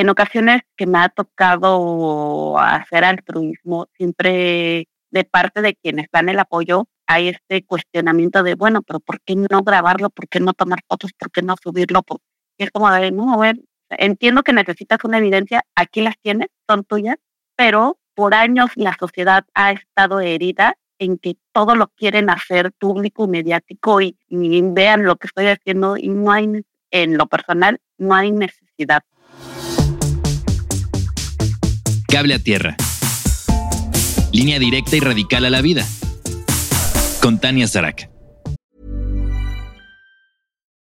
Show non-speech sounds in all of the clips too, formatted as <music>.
en ocasiones que me ha tocado hacer altruismo, siempre de parte de quienes dan el apoyo, hay este cuestionamiento de, bueno, pero ¿por qué no grabarlo? ¿Por qué no tomar fotos? ¿Por qué no subirlo? Porque es como de, no, a ver, entiendo que necesitas una evidencia, aquí las tienes, son tuyas, pero por años la sociedad ha estado herida en que todo lo quieren hacer público, mediático y, y vean lo que estoy haciendo y no hay, en lo personal, no hay necesidad. Cable a tierra. Línea directa y radical a la vida. Con Tania Sarak.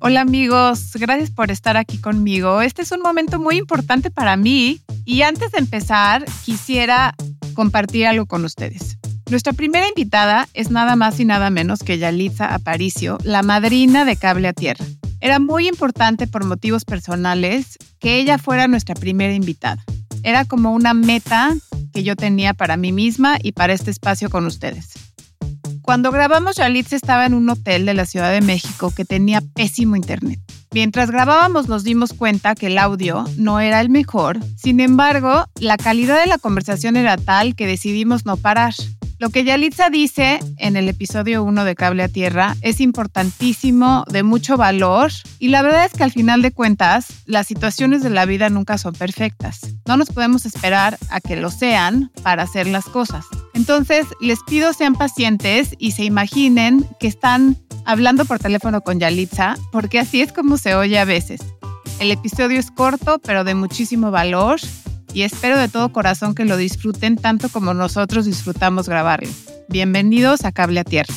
Hola amigos, gracias por estar aquí conmigo. Este es un momento muy importante para mí y antes de empezar quisiera compartir algo con ustedes. Nuestra primera invitada es nada más y nada menos que Yalitza Aparicio, la madrina de Cable a Tierra. Era muy importante por motivos personales que ella fuera nuestra primera invitada. Era como una meta que yo tenía para mí misma y para este espacio con ustedes. Cuando grabamos, Yalitza estaba en un hotel de la Ciudad de México que tenía pésimo internet. Mientras grabábamos nos dimos cuenta que el audio no era el mejor, sin embargo, la calidad de la conversación era tal que decidimos no parar. Lo que Yalitza dice en el episodio 1 de Cable a Tierra es importantísimo, de mucho valor, y la verdad es que al final de cuentas, las situaciones de la vida nunca son perfectas. No nos podemos esperar a que lo sean para hacer las cosas. Entonces, les pido sean pacientes y se imaginen que están hablando por teléfono con Yalitza, porque así es como se oye a veces. El episodio es corto, pero de muchísimo valor y espero de todo corazón que lo disfruten tanto como nosotros disfrutamos grabarlo. Bienvenidos a Cable a Tierra.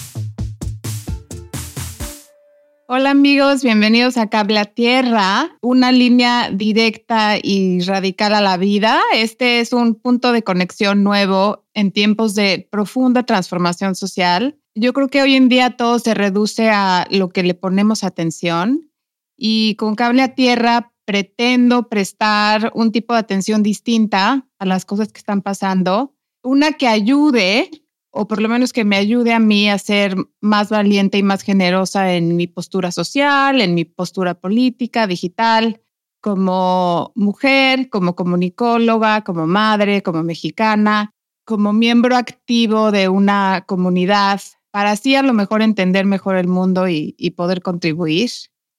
Hola amigos, bienvenidos a Cable a Tierra, una línea directa y radical a la vida. Este es un punto de conexión nuevo en tiempos de profunda transformación social. Yo creo que hoy en día todo se reduce a lo que le ponemos atención y con Cable a Tierra pretendo prestar un tipo de atención distinta a las cosas que están pasando, una que ayude, o por lo menos que me ayude a mí a ser más valiente y más generosa en mi postura social, en mi postura política, digital, como mujer, como comunicóloga, como madre, como mexicana, como miembro activo de una comunidad, para así a lo mejor entender mejor el mundo y, y poder contribuir.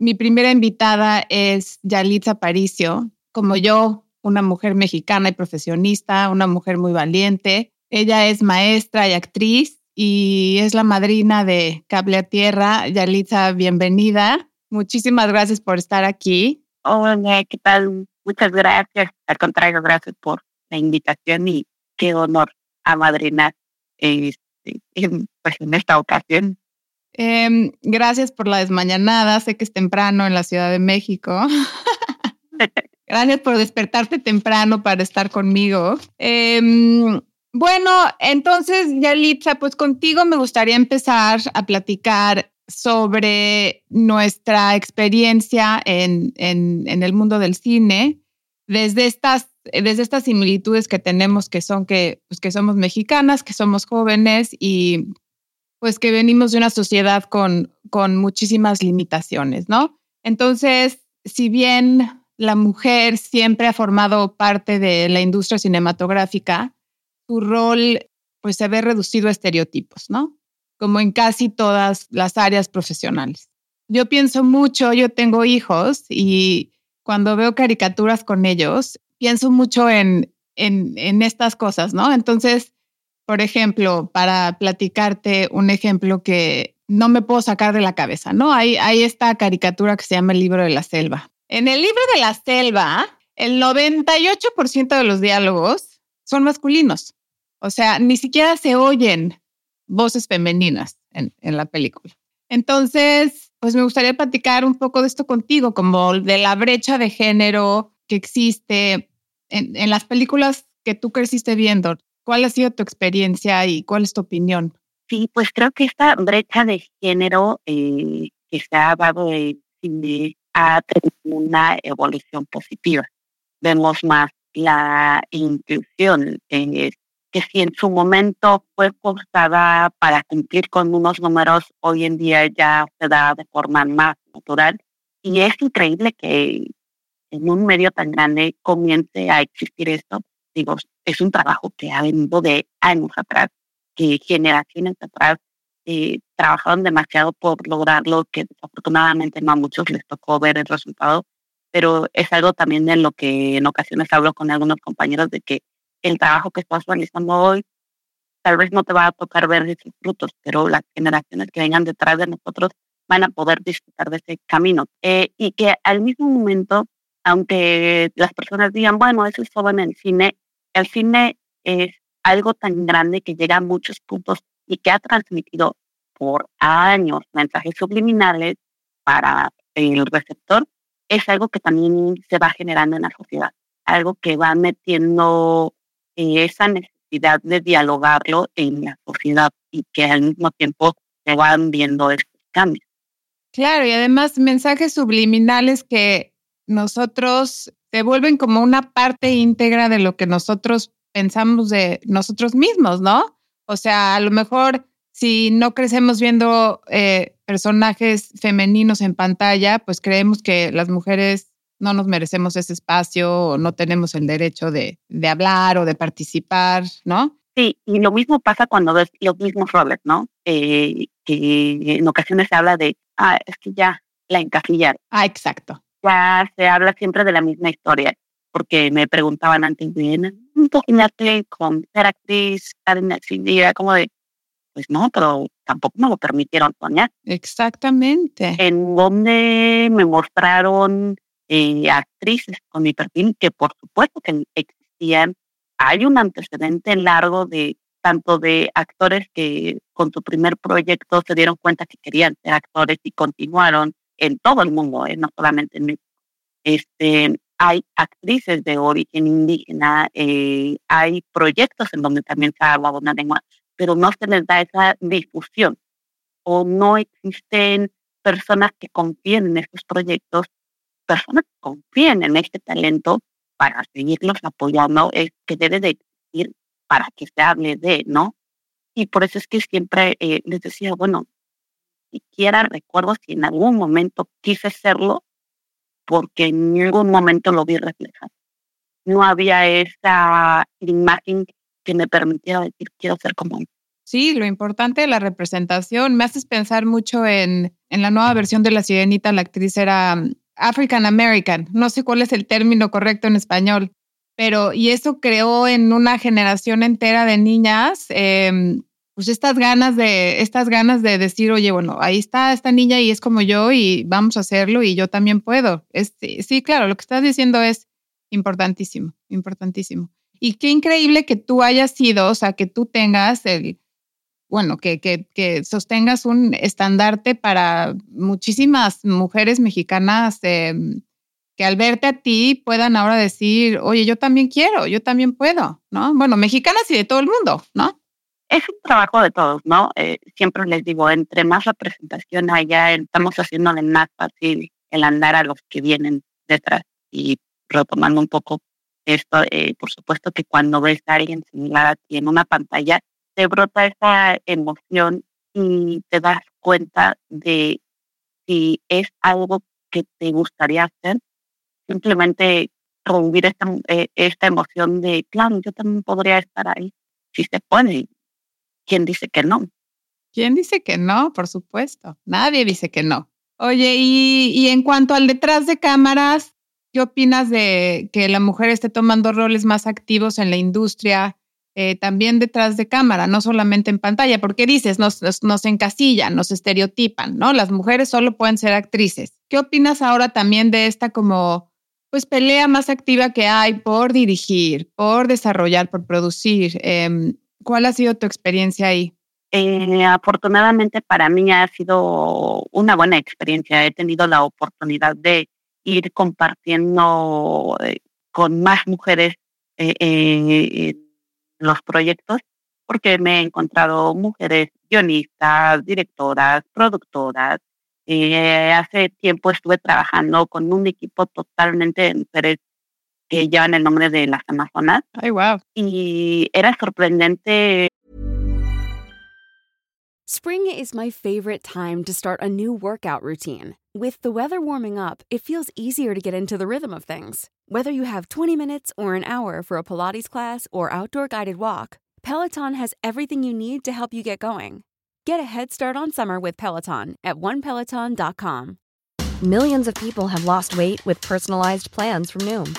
Mi primera invitada es Yalitza Paricio, como yo, una mujer mexicana y profesionista, una mujer muy valiente. Ella es maestra y actriz y es la madrina de Cable a Tierra. Yalitza, bienvenida. Muchísimas gracias por estar aquí. Hola, ¿qué tal? Muchas gracias. Al contrario, gracias por la invitación y qué honor a madrinar este, pues, en esta ocasión. Em, gracias por la desmañanada. Sé que es temprano en la Ciudad de México. <laughs> gracias por despertarte temprano para estar conmigo. Em, bueno, entonces, Yalitza, pues contigo me gustaría empezar a platicar sobre nuestra experiencia en, en, en el mundo del cine, desde estas, desde estas similitudes que tenemos, que son que, pues que somos mexicanas, que somos jóvenes y pues que venimos de una sociedad con, con muchísimas limitaciones, ¿no? Entonces, si bien la mujer siempre ha formado parte de la industria cinematográfica, su rol pues se ve reducido a estereotipos, ¿no? Como en casi todas las áreas profesionales. Yo pienso mucho, yo tengo hijos y cuando veo caricaturas con ellos, pienso mucho en, en, en estas cosas, ¿no? Entonces, por ejemplo, para platicarte un ejemplo que no me puedo sacar de la cabeza, ¿no? Hay, hay esta caricatura que se llama el libro de la selva. En el libro de la selva, el 98% de los diálogos son masculinos. O sea, ni siquiera se oyen voces femeninas en, en la película. Entonces, pues me gustaría platicar un poco de esto contigo, como de la brecha de género que existe en, en las películas que tú creciste viendo. ¿Cuál ha sido tu experiencia y cuál es tu opinión? Sí, pues creo que esta brecha de género eh, que se ha dado en cine ha tenido una evolución positiva. Vemos más la inclusión, eh, que si en su momento fue forzada para cumplir con unos números, hoy en día ya se da de forma más natural. Y es increíble que en un medio tan grande comience a existir esto. Digo, es un trabajo que ha venido de años atrás, que generaciones atrás eh, trabajaron demasiado por lograrlo, que desafortunadamente no a muchos les tocó ver el resultado, pero es algo también de lo que en ocasiones hablo con algunos compañeros de que el trabajo que estás realizando hoy tal vez no te va a tocar ver esos frutos, pero las generaciones que vengan detrás de nosotros van a poder disfrutar de ese camino. Eh, y que al mismo momento, aunque las personas digan, bueno, eso es solo en el cine, el cine es algo tan grande que llega a muchos puntos y que ha transmitido por años mensajes subliminales para el receptor, es algo que también se va generando en la sociedad, algo que va metiendo esa necesidad de dialogarlo en la sociedad y que al mismo tiempo se van viendo estos cambios. Claro, y además mensajes subliminales que nosotros se vuelven como una parte íntegra de lo que nosotros pensamos de nosotros mismos, ¿no? O sea, a lo mejor si no crecemos viendo eh, personajes femeninos en pantalla, pues creemos que las mujeres no nos merecemos ese espacio o no tenemos el derecho de, de hablar o de participar, ¿no? Sí, y lo mismo pasa cuando ves los mismos roles, ¿no? Eh, que en ocasiones se habla de, ah, es que ya la encasillaron. Ah, exacto. Ya se habla siempre de la misma historia, porque me preguntaban antes de, imagínate con ser actriz, estar en cine, como de, pues no, pero tampoco me lo permitieron soñar. Exactamente. En donde me mostraron eh, actrices con mi perfil, que por supuesto que existían. Hay un antecedente largo de tanto de actores que con su primer proyecto se dieron cuenta que querían ser actores y continuaron en todo el mundo, eh, no solamente en México. Este, hay actrices de origen indígena, eh, hay proyectos en donde también se ha hablado una lengua, pero no se les da esa difusión o no existen personas que confíen en estos proyectos, personas que confíen en este talento para seguirlos apoyando, es que debe de existir para que se hable de, ¿no? Y por eso es que siempre eh, les decía, bueno, siquiera recuerdo si en algún momento quise serlo, porque en ningún momento lo vi reflejado. No había esa imagen que me permitiera decir quiero ser como él. Sí, lo importante de la representación. Me haces pensar mucho en, en la nueva versión de La Sirenita, la actriz era um, African American. No sé cuál es el término correcto en español, pero y eso creó en una generación entera de niñas eh, pues estas ganas de, estas ganas de decir, oye, bueno, ahí está esta niña y es como yo y vamos a hacerlo y yo también puedo. Es, sí, claro, lo que estás diciendo es importantísimo, importantísimo. Y qué increíble que tú hayas sido, o sea, que tú tengas el, bueno, que, que, que sostengas un estandarte para muchísimas mujeres mexicanas eh, que al verte a ti puedan ahora decir, oye, yo también quiero, yo también puedo, ¿no? Bueno, mexicanas y de todo el mundo, ¿no? Es un trabajo de todos, ¿no? Eh, siempre les digo, entre más representación haya, estamos haciéndole más fácil el andar a los que vienen detrás. Y retomando un poco esto, eh, por supuesto que cuando ves a alguien similar a ti en una pantalla, te brota esa emoción y te das cuenta de si es algo que te gustaría hacer, simplemente revivir esta, eh, esta emoción de, claro, yo también podría estar ahí, si se puede, ¿quién dice que no? ¿Quién dice que no? Por supuesto. Nadie dice que no. Oye, y, en cuanto al detrás de cámaras, ¿qué opinas de que la mujer esté tomando roles más activos en la industria, eh, también detrás de cámara, no solamente en pantalla? Porque dices, nos, nos, nos, encasillan, nos estereotipan, ¿no? Las mujeres solo pueden ser actrices. ¿Qué opinas ahora también de esta como, pues, pelea más activa que hay por dirigir, por desarrollar, por producir? Eh, ¿Cuál ha sido tu experiencia ahí? Eh, afortunadamente para mí ha sido una buena experiencia. He tenido la oportunidad de ir compartiendo eh, con más mujeres eh, los proyectos porque me he encontrado mujeres guionistas, directoras, productoras. hace tiempo estuve trabajando con un equipo totalmente de que llevan el nombre de las Amazonas. Ay, wow. Y era sorprendente. Spring is my favorite time to start a new workout routine. With the weather warming up, it feels easier to get into the rhythm of things. Whether you have 20 minutes or an hour for a Pilates class or outdoor guided walk, Peloton has everything you need to help you get going. Get a head start on summer with Peloton at onepeloton.com. Millions of people have lost weight with personalized plans from Noom,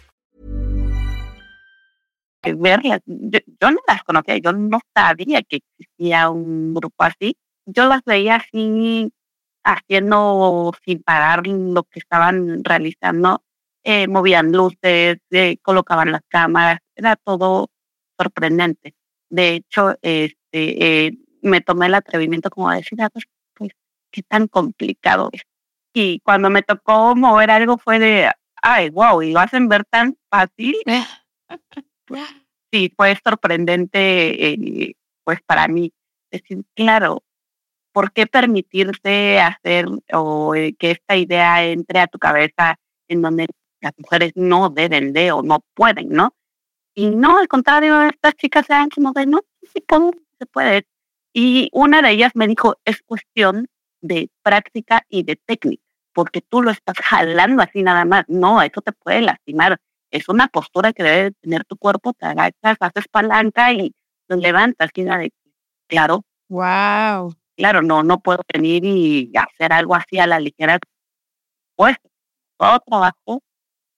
Verlas, yo, yo no las conocía, yo no sabía que existía un grupo así. Yo las veía así, haciendo sin parar lo que estaban realizando. Eh, movían luces, eh, colocaban las cámaras, era todo sorprendente. De hecho, este, eh, me tomé el atrevimiento como de decir, ah, pues, pues, qué tan complicado es. Y cuando me tocó mover algo fue de, ay, wow, y lo hacen ver tan fácil. <laughs> sí, fue sorprendente, eh, pues para mí, decir, claro, ¿por qué permitirse hacer o eh, que esta idea entre a tu cabeza en donde las mujeres no deben de o no pueden, ¿no? Y no, al contrario, estas chicas se han como de, no, sí, ¿cómo se puede? Y una de ellas me dijo, es cuestión de práctica y de técnica, porque tú lo estás jalando así nada más. No, eso te puede lastimar. Es una postura que debe tener tu cuerpo, te agachas, haces palanca y lo levantas. Claro. Wow. Claro, no, no puedo venir y hacer algo así a la ligera. Pues todo trabajo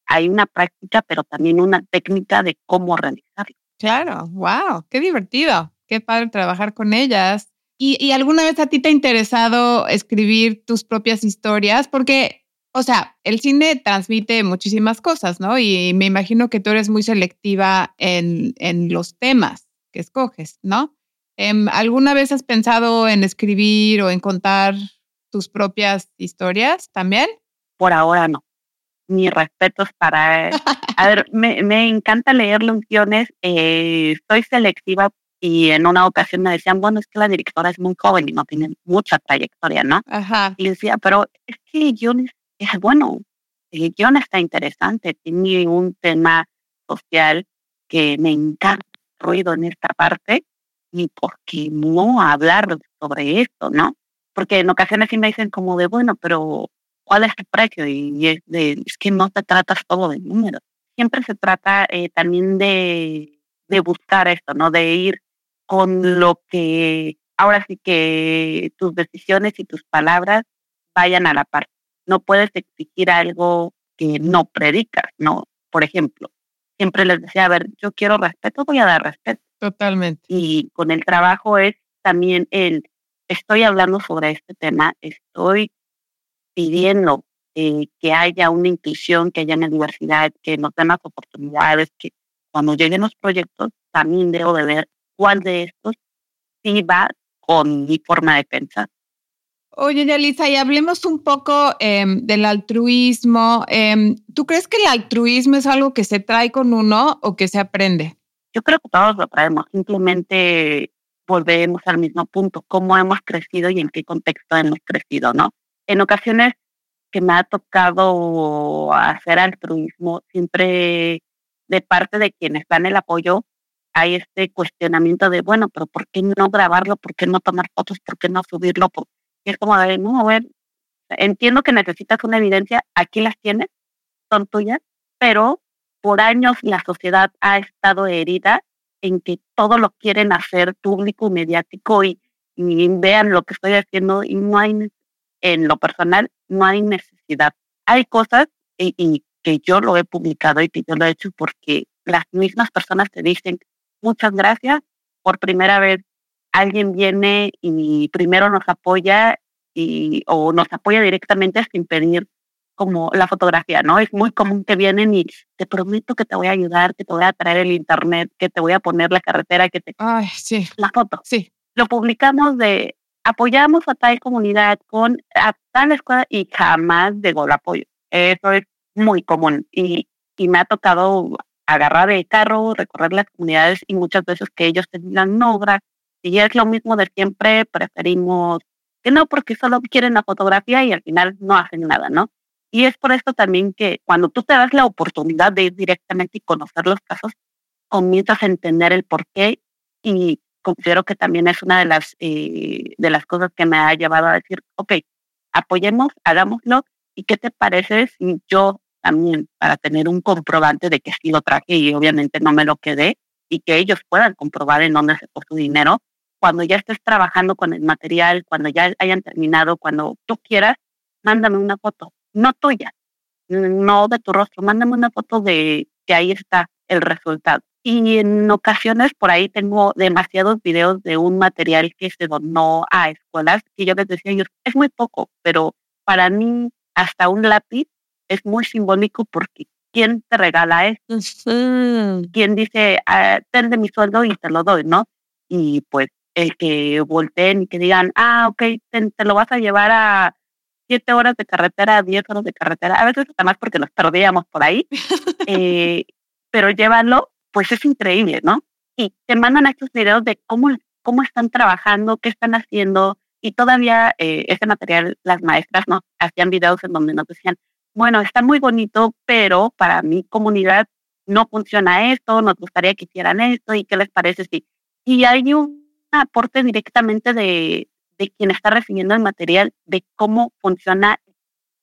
hay una práctica, pero también una técnica de cómo realizarlo. Claro, wow, qué divertido qué padre trabajar con ellas. ¿Y, alguna vez a ti te ha interesado escribir tus propias historias? Porque, o sea, el cine transmite muchísimas cosas, ¿no? Y me imagino que tú eres muy selectiva en, en los temas que escoges, ¿no? Em, ¿Alguna vez has pensado en escribir o en contar tus propias historias también? Por ahora no. Mis respetos para... <laughs> A ver, me, me encanta leer los guiones. Eh, soy selectiva y en una ocasión me decían, bueno, es que la directora es muy joven y no tiene mucha trayectoria, ¿no? Ajá. Y decía, pero es que el es, bueno, el guion está interesante, tiene un tema social que me encanta ruido en esta parte y por qué no hablar sobre esto, ¿no? Porque en ocasiones sí me dicen como de, bueno, pero ¿cuál es tu precio? Y es, de, es que no te tratas todo de números. Siempre se trata eh, también de, de buscar esto, ¿no? De ir con lo que ahora sí que tus decisiones y tus palabras vayan a la par. No puedes exigir algo que no predicas, ¿no? Por ejemplo, siempre les decía, a ver, yo quiero respeto, voy a dar respeto. Totalmente. Y con el trabajo es también el, estoy hablando sobre este tema, estoy pidiendo eh, que haya una inclusión, que haya una diversidad, que nos den las oportunidades, que cuando lleguen los proyectos también debo de ver cuál de estos sí va con mi forma de pensar. Oye, Yalisa, y hablemos un poco em, del altruismo. Em, ¿Tú crees que el altruismo es algo que se trae con uno o que se aprende? Yo creo que todos lo traemos, simplemente volvemos al mismo punto, cómo hemos crecido y en qué contexto hemos crecido, ¿no? En ocasiones que me ha tocado hacer altruismo, siempre de parte de quienes dan el apoyo, hay este cuestionamiento de, bueno, pero ¿por qué no grabarlo? ¿Por qué no tomar fotos? ¿Por qué no subirlo? Y es como de, no, a ver, entiendo que necesitas una evidencia, aquí las tienes, son tuyas, pero por años la sociedad ha estado herida en que todo lo quieren hacer público, mediático y, y vean lo que estoy haciendo y no hay en lo personal no hay necesidad. Hay cosas y, que yo lo he publicado y que yo lo he hecho porque las mismas personas te dicen muchas gracias. Por primera vez alguien viene y primero nos apoya y, o nos apoya directamente sin pedir como la fotografía, ¿no? Es muy común que vienen y te prometo que te voy a ayudar, que te voy a traer el internet, que te voy a poner la carretera, que te... Ay, sí. La foto. Sí. Lo publicamos de apoyamos a tal comunidad con a tal escuela y jamás llegó el apoyo. Eso es muy común y, y me ha tocado agarrar el carro, recorrer las comunidades y muchas veces que ellos te digan, no, gracias. Si es lo mismo de siempre, preferimos que no, porque solo quieren la fotografía y al final no hacen nada, ¿no? Y es por esto también que cuando tú te das la oportunidad de ir directamente y conocer los casos, comienzas a entender el por qué y considero que también es una de las, eh, de las cosas que me ha llevado a decir, ok, apoyemos, hagámoslo, ¿y qué te parece si yo también, para tener un comprobante de que sí lo traje y obviamente no me lo quedé, y que ellos puedan comprobar en dónde se fue su dinero, cuando ya estés trabajando con el material, cuando ya hayan terminado, cuando tú quieras, mándame una foto, no tuya, no de tu rostro, mándame una foto de que ahí está el resultado. Y en ocasiones por ahí tengo demasiados videos de un material que se donó a escuelas y yo les decía ellos, es muy poco, pero para mí hasta un lápiz es muy simbólico porque ¿quién te regala esto? ¿Quién dice, ah, ten de mi sueldo y te lo doy, no? Y pues el que volteen y que digan, ah, ok, te, lo vas a llevar a siete horas de carretera, diez horas de carretera, a veces hasta más porque nos perdíamos por ahí, eh, pero llévalo pues es increíble, ¿no? Y te mandan estos videos de cómo, cómo están trabajando, qué están haciendo, y todavía eh, ese material, las maestras nos hacían videos en donde nos decían, bueno, está muy bonito, pero para mi comunidad no funciona esto, nos gustaría que hicieran esto, y qué les parece si. Y hay un aporte directamente de, de quien está recibiendo el material de cómo funciona,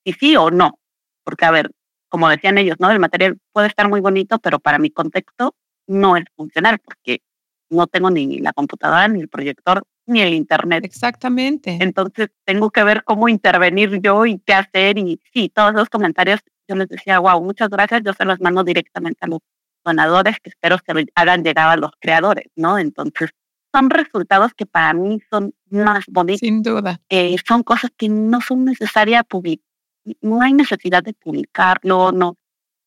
si sí o no. Porque, a ver, como decían ellos, ¿no? El material puede estar muy bonito, pero para mi contexto no es funcional porque no tengo ni la computadora, ni el proyector, ni el internet. Exactamente. Entonces tengo que ver cómo intervenir yo y qué hacer. Y sí, todos los comentarios yo les decía, wow, muchas gracias, yo se los mando directamente a los donadores que espero que hagan llegar a los creadores, ¿no? Entonces son resultados que para mí son más bonitos. Sin duda. Eh, son cosas que no son necesarias publicar no hay necesidad de publicarlo, no.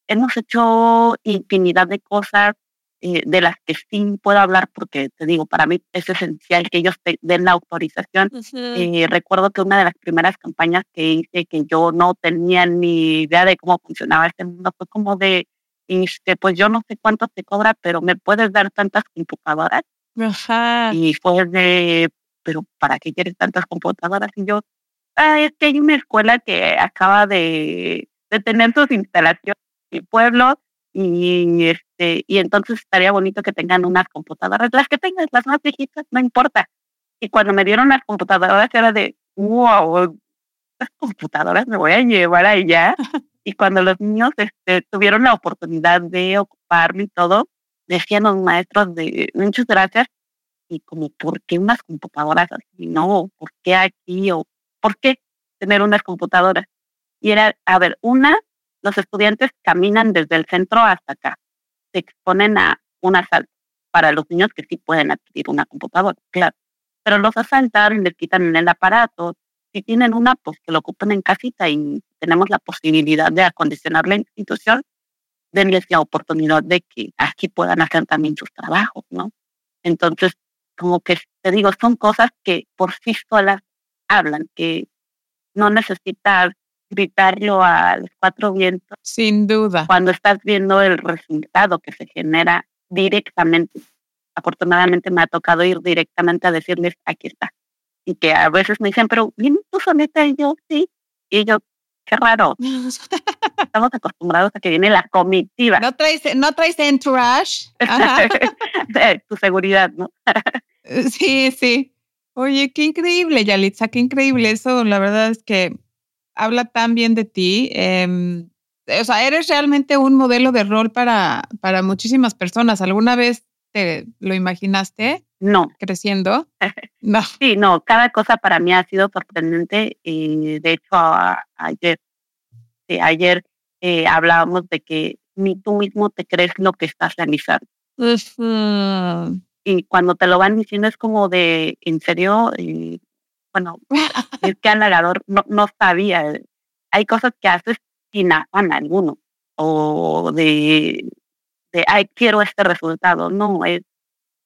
Hemos hecho infinidad de cosas eh, de las que sí puedo hablar porque te digo, para mí es esencial que ellos te den la autorización. Eh, recuerdo que una de las primeras campañas que hice que yo no tenía ni idea de cómo funcionaba este mundo fue como de, este, pues yo no sé cuánto te cobra, pero me puedes dar tantas computadoras. Y fue de, pero ¿para qué quieres tantas computadoras? Y yo, ah, es que hay una escuela que acaba de, de tener sus instalaciones en el pueblo y este y entonces estaría bonito que tengan unas computadoras, las que tengan, las más viejitas, no importa. Y cuando me dieron las computadoras era de, wow, las computadoras me voy a llevar allá. <laughs> y cuando los niños este, tuvieron la oportunidad de ocuparlo y todo, decían los maestros de muchas gracias y como, ¿por qué unas computadoras así? No, ¿por qué aquí? O ¿Por qué tener unas computadoras? Y era, a ver, una, los estudiantes caminan desde el centro hasta acá, se exponen a un asalto para los niños que sí pueden adquirir una computadora, claro. Pero los asaltan, les quitan el aparato. Si tienen una, pues que lo ocupen en casita y tenemos la posibilidad de acondicionar la institución, denles la oportunidad de que aquí puedan hacer también sus trabajos, ¿no? Entonces, como que te digo, son cosas que por sí solas hablan, que no necesitas gritarlo a los cuatro vientos. Sin duda. Cuando estás viendo el resultado que se genera directamente. Afortunadamente me ha tocado ir directamente a decirles, aquí está. Y que a veces me dicen, pero ¿viene tu soneta? Y yo, sí. Y yo, qué raro. <laughs> Estamos acostumbrados a que viene la comitiva. No traes, no traes entourage. <laughs> tu seguridad, ¿no? <laughs> sí, sí. Oye, qué increíble, Yalitza, qué increíble. Eso, la verdad es que habla tan bien de ti. Em, o sea, eres realmente un modelo de rol para, para muchísimas personas. ¿Alguna vez te lo imaginaste? No. creciendo. <laughs> No. Sí, no, cada cosa para mí ha sido sorprendente. Y de hecho, ayer, ayer eh, hablábamos de que ni tú mismo te crees lo que estás realizando. Y cuando te lo van diciendo es como de, en serio, y, bueno, <laughs> es que halagador no, no sabía. Hay cosas que haces sin afán alguno o de, de, ay, quiero este resultado. No, es,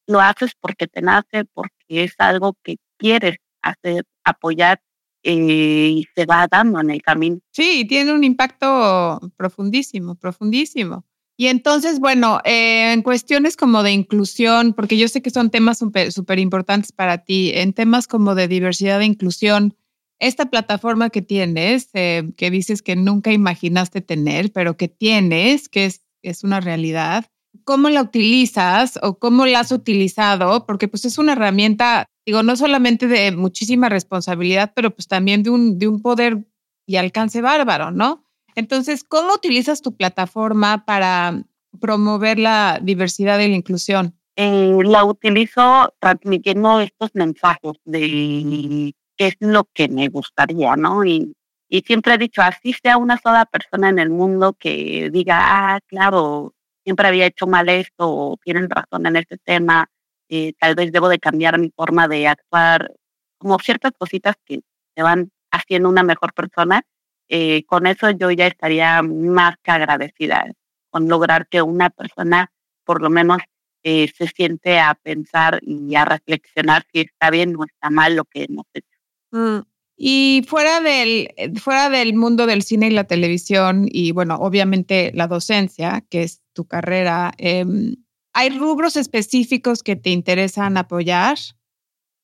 lo haces porque te nace, porque es algo que quieres hacer, apoyar eh, y se va dando en el camino. Sí, tiene un impacto profundísimo, profundísimo. Y entonces, bueno, eh, en cuestiones como de inclusión, porque yo sé que son temas súper importantes para ti, en temas como de diversidad e inclusión, esta plataforma que tienes, eh, que dices que nunca imaginaste tener, pero que tienes, que es, es una realidad, ¿cómo la utilizas o cómo la has utilizado? Porque pues es una herramienta, digo, no solamente de muchísima responsabilidad, pero pues también de un, de un poder y alcance bárbaro, ¿no? Entonces, ¿cómo utilizas tu plataforma para promover la diversidad y la inclusión? Eh, la utilizo transmitiendo estos mensajes de qué es lo que me gustaría, ¿no? Y, y siempre he dicho, así sea una sola persona en el mundo que diga, ah, claro, siempre había hecho mal esto o tienen razón en este tema, eh, tal vez debo de cambiar mi forma de actuar, como ciertas cositas que te van haciendo una mejor persona, eh, con eso yo ya estaría más que agradecida con lograr que una persona por lo menos eh, se siente a pensar y a reflexionar si está bien o está mal lo que hemos hecho. Mm, y fuera del, fuera del mundo del cine y la televisión, y bueno, obviamente la docencia, que es tu carrera, em, ¿hay rubros específicos que te interesan apoyar?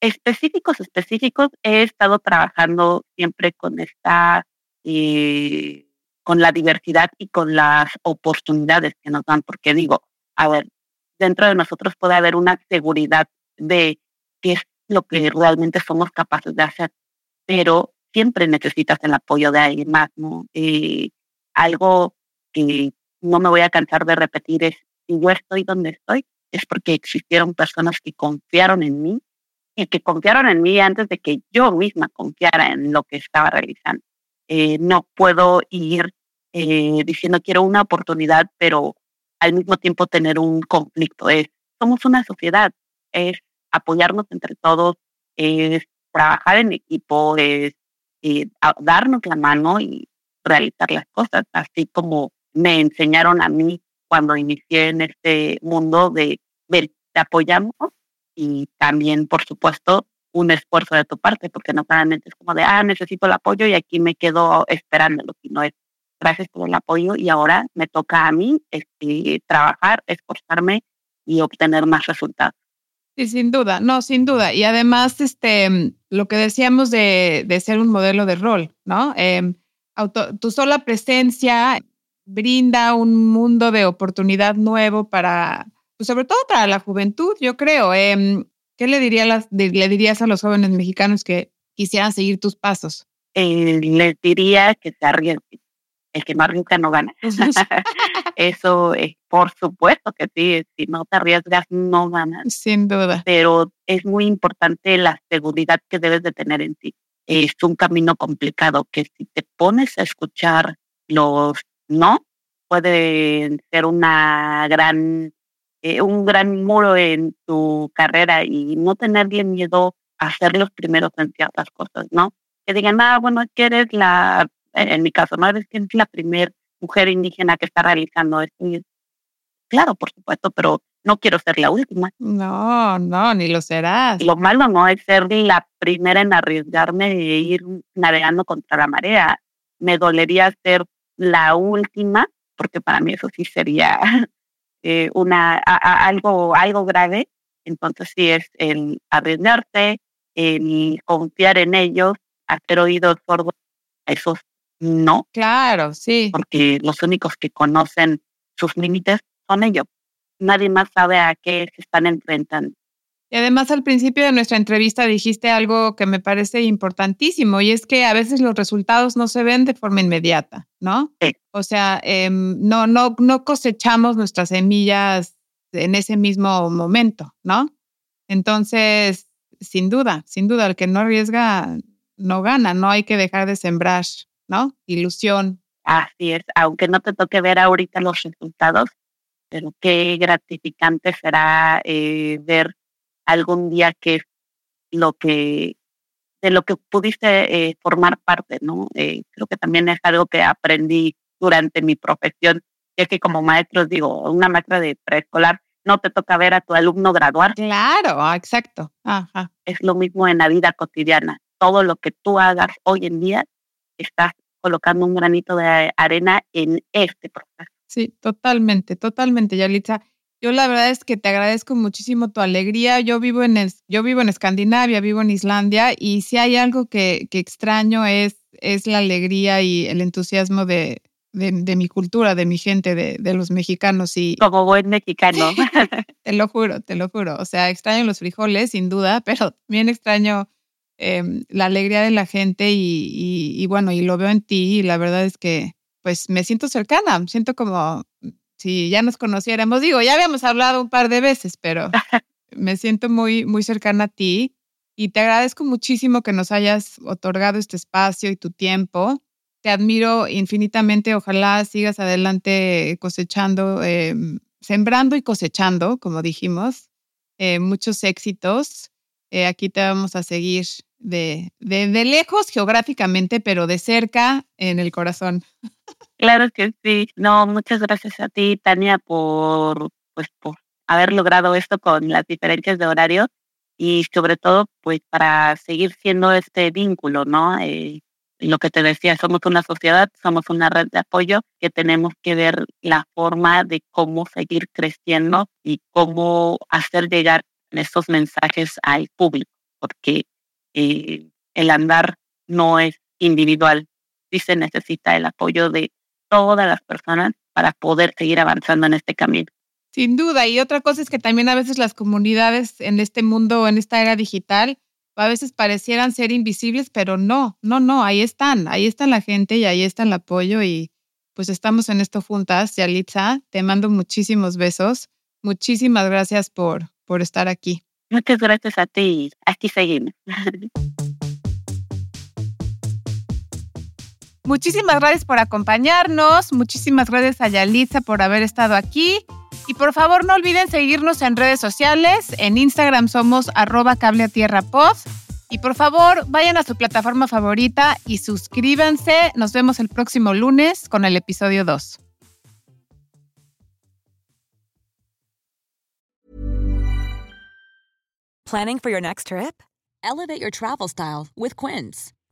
Específicos, específicos, he estado trabajando siempre con esta, eh, con la diversidad y con las oportunidades que nos dan, porque digo, a ver, dentro de nosotros puede haber una seguridad de qué es lo que realmente somos capaces de hacer, pero siempre necesitas el apoyo de alguien más, ¿no? Eh, algo que no me voy a cansar de repetir es, si yo estoy donde estoy, es porque existieron personas que confiaron en mí y que confiaron en mí antes de que yo misma confiara en lo que estaba realizando. Eh, no puedo ir eh, diciendo quiero una oportunidad, pero al mismo tiempo tener un conflicto. Es, somos una sociedad, es apoyarnos entre todos, es trabajar en equipo, es eh, darnos la mano y realizar las cosas, así como me enseñaron a mí cuando inicié en este mundo de ver, te apoyamos y también, por supuesto, un esfuerzo de tu parte, porque no solamente es como de, ah, necesito el apoyo y aquí me quedo esperándolo, sino es gracias por el apoyo y ahora me toca a mí este, trabajar, esforzarme y obtener más resultados. Sí, sin duda, no, sin duda. Y además, este, lo que decíamos de, de ser un modelo de rol, ¿no? Eh, tu sola presencia brinda un mundo de oportunidad nuevo para, pues sobre todo para la juventud, yo creo. Eh, ¿Qué le, diría las, le dirías a los jóvenes mexicanos que quisieran seguir tus pasos? Eh, les diría que se arriesguen el que más arriesga no gana. <laughs> Eso es, por supuesto que sí, si no te arriesgas no ganas. Sin duda. Pero es muy importante la seguridad que debes de tener en ti. Es un camino complicado que si te pones a escuchar los no, puede ser una gran, eh, un gran muro en tu carrera y no tenerle miedo a ser los primeros en ciertas cosas, ¿no? Que digan, ah, bueno, es que eres la en mi caso, ¿no? Eres que es la primera mujer indígena que está realizando esto. claro, por supuesto, pero no quiero ser la última. No, no, ni lo serás. Lo malo no es ser la primera en arriesgarme e ir navegando contra la marea. Me dolería ser la última, porque para mí eso sí sería <laughs> eh, una, algo, algo grave. Entonces sí es el arriesgarse, el confiar en ellos, hacer oídos sordos a esos no. Claro, sí. Porque los únicos que conocen sus límites son ellos. Nadie más sabe a qué se están enfrentando. Y además al principio de nuestra entrevista dijiste algo que me parece importantísimo y es que a veces los resultados no se ven de forma inmediata, ¿no? Sí. O sea, em, no, no, no cosechamos nuestras semillas en ese mismo momento, ¿no? Entonces, sin duda, sin duda, el que no arriesga no gana, no hay que dejar de sembrar, ¿no? Ilusión. Así es, aunque no te toque ver ahorita los resultados, pero qué gratificante será eh, ver algún día que lo que de lo que pudiste eh, formar parte, ¿no? Eh, creo que también es algo que aprendí durante mi profesión, ya que como maestro, digo, una maestra de preescolar, no te toca ver a tu alumno graduar. Claro, exacto. Ajá. Es lo mismo en la vida cotidiana. Todo lo que tú hagas hoy en día, estás colocando un granito de arena en este proceso. Sí, totalmente, totalmente, Yalitza. Yo la verdad es que te agradezco muchísimo tu alegría. Yo vivo en, yo vivo en Escandinavia, vivo en Islandia y si hay algo que, que extraño es, es la alegría y el entusiasmo de, de, mi cultura, de mi gente, de, de, los mexicanos. Y, Como buen mexicano. <laughs> te lo juro, te lo juro. O sea, extraño los frijoles, sin duda, <laughs> pero también extraño em, la alegría de la gente y, y, y bueno, y lo veo en ti y la verdad es que pues me siento cercana, siento como si ya nos conociéramos. Digo, ya habíamos hablado un par de veces, pero me siento muy, muy cercana a ti y te agradezco muchísimo que nos hayas otorgado este espacio y tu tiempo. Te admiro infinitamente. Ojalá sigas adelante cosechando, eh, sembrando y cosechando, como dijimos. Eh, muchos éxitos. Eh, aquí te vamos a seguir de, de, de lejos geográficamente, pero de cerca en el corazón. <laughs> Claro que sí. No, muchas gracias a ti, Tania, por, pues, por haber logrado esto con las diferencias de horario y sobre todo, pues, para seguir siendo este vínculo, ¿no? Eh, lo que te decía, somos una sociedad, somos una red de apoyo que tenemos que ver la forma de cómo seguir creciendo y cómo hacer llegar estos mensajes al público, porque eh, el andar no es individual, sí se necesita el apoyo de todas las personas para poder seguir avanzando en este camino. Sin duda. Y otra cosa es que también a veces las comunidades en este mundo, en esta era digital, a veces parecieran ser invisibles, pero no, no, no, ahí están, ahí está la gente y ahí está el apoyo y pues estamos en esto juntas. Yalitza, te mando muchísimos besos. Muchísimas gracias por, por estar aquí. Muchas gracias a ti. Aquí seguimos. <laughs> Muchísimas gracias por acompañarnos. Muchísimas gracias a Yalitza por haber estado aquí. Y por favor no olviden seguirnos en redes sociales. En Instagram somos arroba cable a. Y por favor vayan a su plataforma favorita y suscríbanse. Nos vemos el próximo lunes con el episodio 2. Planning for your next trip? Elevate your travel style with Quince.